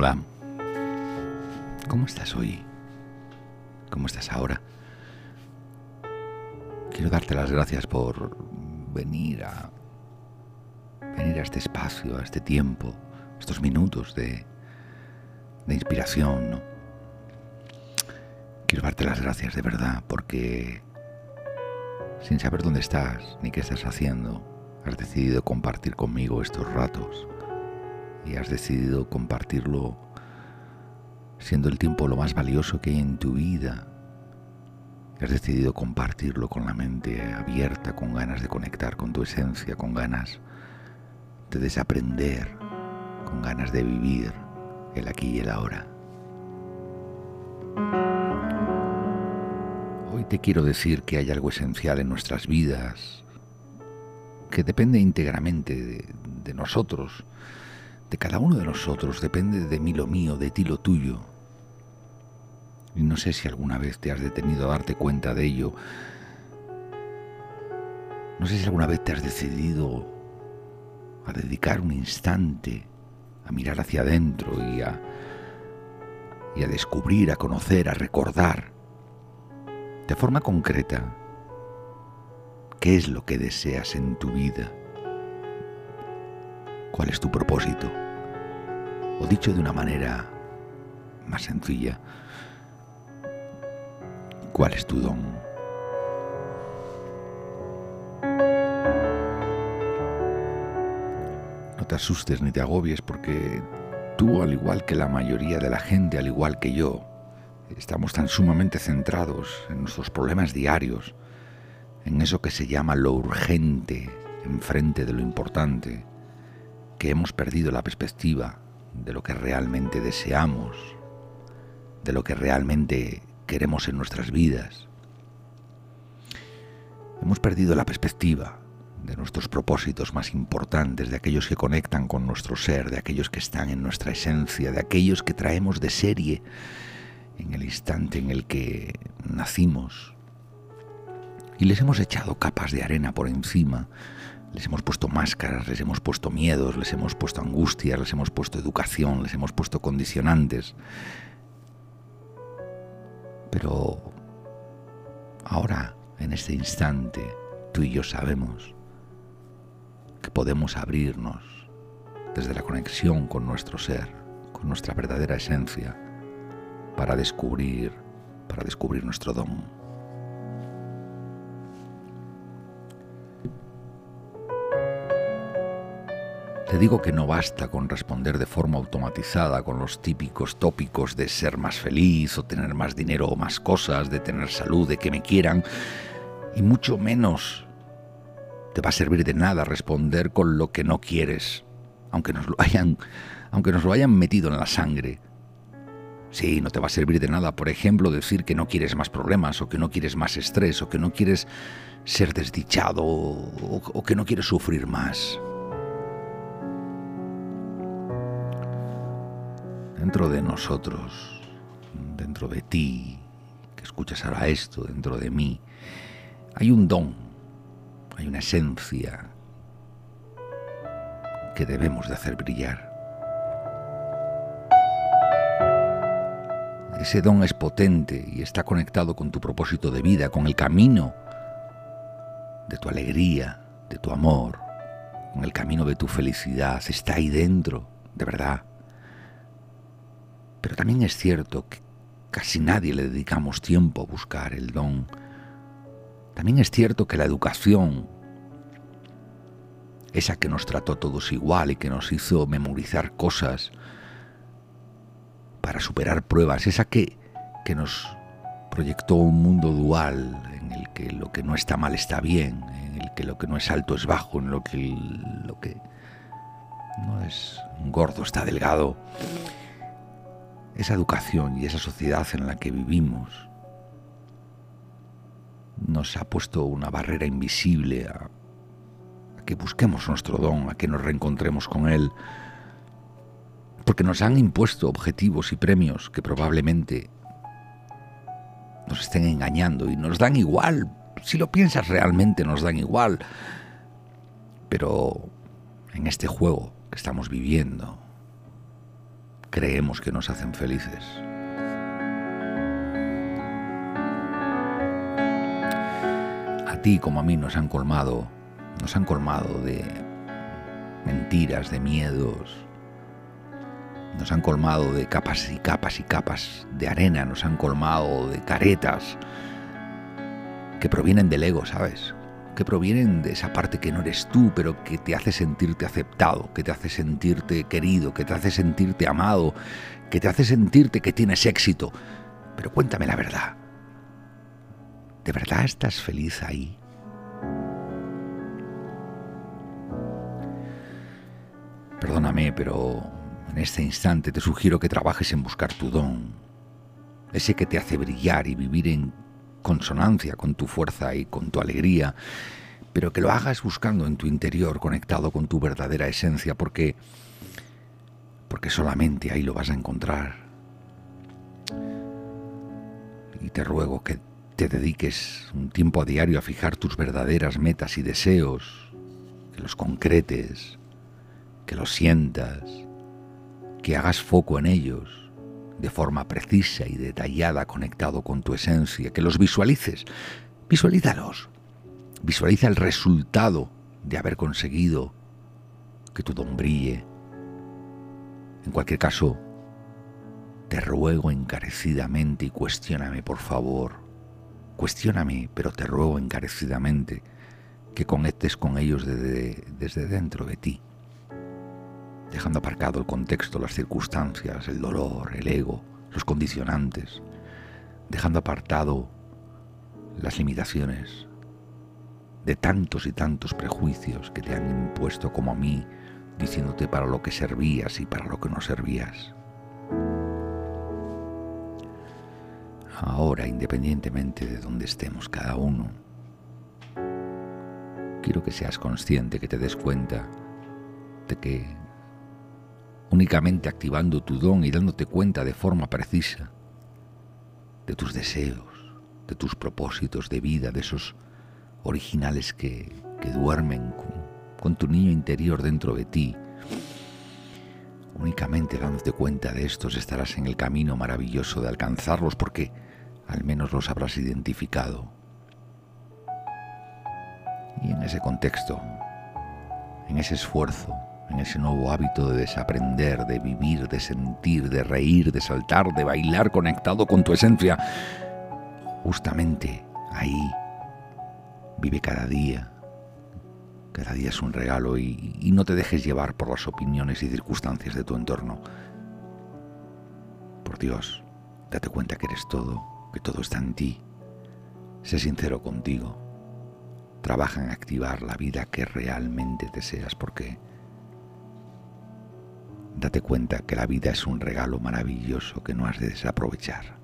Hola. ¿Cómo estás hoy? ¿Cómo estás ahora? Quiero darte las gracias por venir a venir a este espacio, a este tiempo, estos minutos de, de inspiración. Quiero darte las gracias de verdad porque sin saber dónde estás ni qué estás haciendo, has decidido compartir conmigo estos ratos y has decidido compartirlo siendo el tiempo lo más valioso que hay en tu vida. Has decidido compartirlo con la mente abierta, con ganas de conectar con tu esencia, con ganas de desaprender, con ganas de vivir el aquí y el ahora. Hoy te quiero decir que hay algo esencial en nuestras vidas que depende íntegramente de, nosotros, de cada uno de nosotros, depende de mí lo mío, de ti lo tuyo. Y no sé si alguna vez te has detenido a darte cuenta de ello. No sé si alguna vez te has decidido a dedicar un instante a mirar hacia adentro y a, y a descubrir, a conocer, a recordar de forma concreta qué es lo que deseas en tu vida. ¿Cuál es tu propósito? O dicho de una manera más sencilla, ¿cuál es tu don? No te asustes ni te agobies porque tú, al igual que la mayoría de la gente, al igual que yo, estamos tan sumamente centrados en nuestros problemas diarios, en eso que se llama lo urgente enfrente de lo importante, que hemos perdido la perspectiva de lo que realmente deseamos, de lo que realmente queremos en nuestras vidas. Hemos perdido la perspectiva de nuestros propósitos más importantes, de aquellos que conectan con nuestro ser, de aquellos que están en nuestra esencia, de aquellos que traemos de serie en el instante en el que nacimos. Y les hemos echado capas de arena por encima les hemos puesto máscaras, les hemos puesto miedos, les hemos puesto angustias, les hemos puesto educación, les hemos puesto condicionantes. Pero ahora, en este instante, tú y yo sabemos que podemos abrirnos desde la conexión con nuestro ser, con nuestra verdadera esencia, para descubrir, para descubrir nuestro don. Te digo que no basta con responder de forma automatizada con los típicos tópicos de ser más feliz o tener más dinero o más cosas, de tener salud, de que me quieran, y mucho menos te va a servir de nada responder con lo que no quieres, aunque nos lo hayan, aunque nos lo hayan metido en la sangre. Sí, no te va a servir de nada, por ejemplo, decir que no quieres más problemas o que no quieres más estrés o que no quieres ser desdichado o, o que no quieres sufrir más. Dentro de nosotros, dentro de ti, que escuchas ahora esto, dentro de mí, hay un don, hay una esencia que debemos de hacer brillar. Ese don es potente y está conectado con tu propósito de vida, con el camino de tu alegría, de tu amor, con el camino de tu felicidad. Está ahí dentro, de verdad. Pero también es cierto que casi nadie le dedicamos tiempo a buscar el don. También es cierto que la educación, esa que nos trató todos igual y que nos hizo memorizar cosas para superar pruebas, esa que, que nos proyectó un mundo dual en el que lo que no está mal está bien, en el que lo que no es alto es bajo, en lo que lo que no es gordo está delgado esa educación y esa sociedad en la que vivimos nos ha puesto una barrera invisible a, que busquemos nuestro don, a que nos reencontremos con él, porque nos han impuesto objetivos y premios que probablemente nos estén engañando y nos dan igual, si lo piensas realmente nos dan igual, pero en este juego que estamos viviendo, creemos que nos hacen felices. A ti como a mí nos han colmado, nos han colmado de mentiras, de miedos, nos han colmado de capas y capas y capas de arena, nos han colmado de caretas que provienen del ego, ¿sabes? Que provienen de esa parte que no eres tú, pero que te hace sentirte aceptado, que te hace sentirte querido, que te hace sentirte amado, que te hace sentirte que tienes éxito. Pero cuéntame la verdad. ¿De verdad estás feliz ahí? Perdóname, pero en este instante te sugiero que trabajes en buscar tu don, ese que te hace brillar y vivir en consonancia con tu fuerza y con tu alegría, pero que lo hagas buscando en tu interior, conectado con tu verdadera esencia, porque porque solamente ahí lo vas a encontrar. Y te ruego que te dediques un tiempo a diario a fijar tus verdaderas metas y deseos, que los concretes, que los sientas, que hagas foco en ellos de forma precisa y detallada, conectado con tu esencia, que los visualices. Visualízalos. Visualiza el resultado de haber conseguido que tu don brille. En cualquier caso, te ruego encarecidamente y cuestióname, por favor. Cuestióname, pero te ruego encarecidamente que conectes con ellos desde, desde dentro de ti dejando aparcado el contexto, las circunstancias, el dolor, el ego, los condicionantes, dejando apartado las limitaciones de tantos y tantos prejuicios que te han impuesto como a mí, diciéndote para lo que servías y para lo que no servías. Ahora, independientemente de donde estemos cada uno, quiero que seas consciente, que te des cuenta de que únicamente activando tu don y dándote cuenta de forma precisa de tus deseos, de tus propósitos de vida, de esos originales que, duermen con, con tu niño interior dentro de ti. Únicamente dándote cuenta de estos estarás en el camino maravilloso de alcanzarlos porque al menos los habrás identificado. Y en ese contexto, en ese esfuerzo, en ese nuevo hábito de desaprender, de vivir, de sentir, de reír, de saltar, de bailar conectado con tu esencia. Justamente ahí vive cada día. Cada día es un regalo y, y no te dejes llevar por las opiniones y circunstancias de tu entorno. Por Dios, date cuenta que eres todo, que todo está en ti. Sé sincero contigo. Trabaja en activar la vida que realmente deseas porque date cuenta que la vida es un regalo maravilloso que no has de desaprovechar.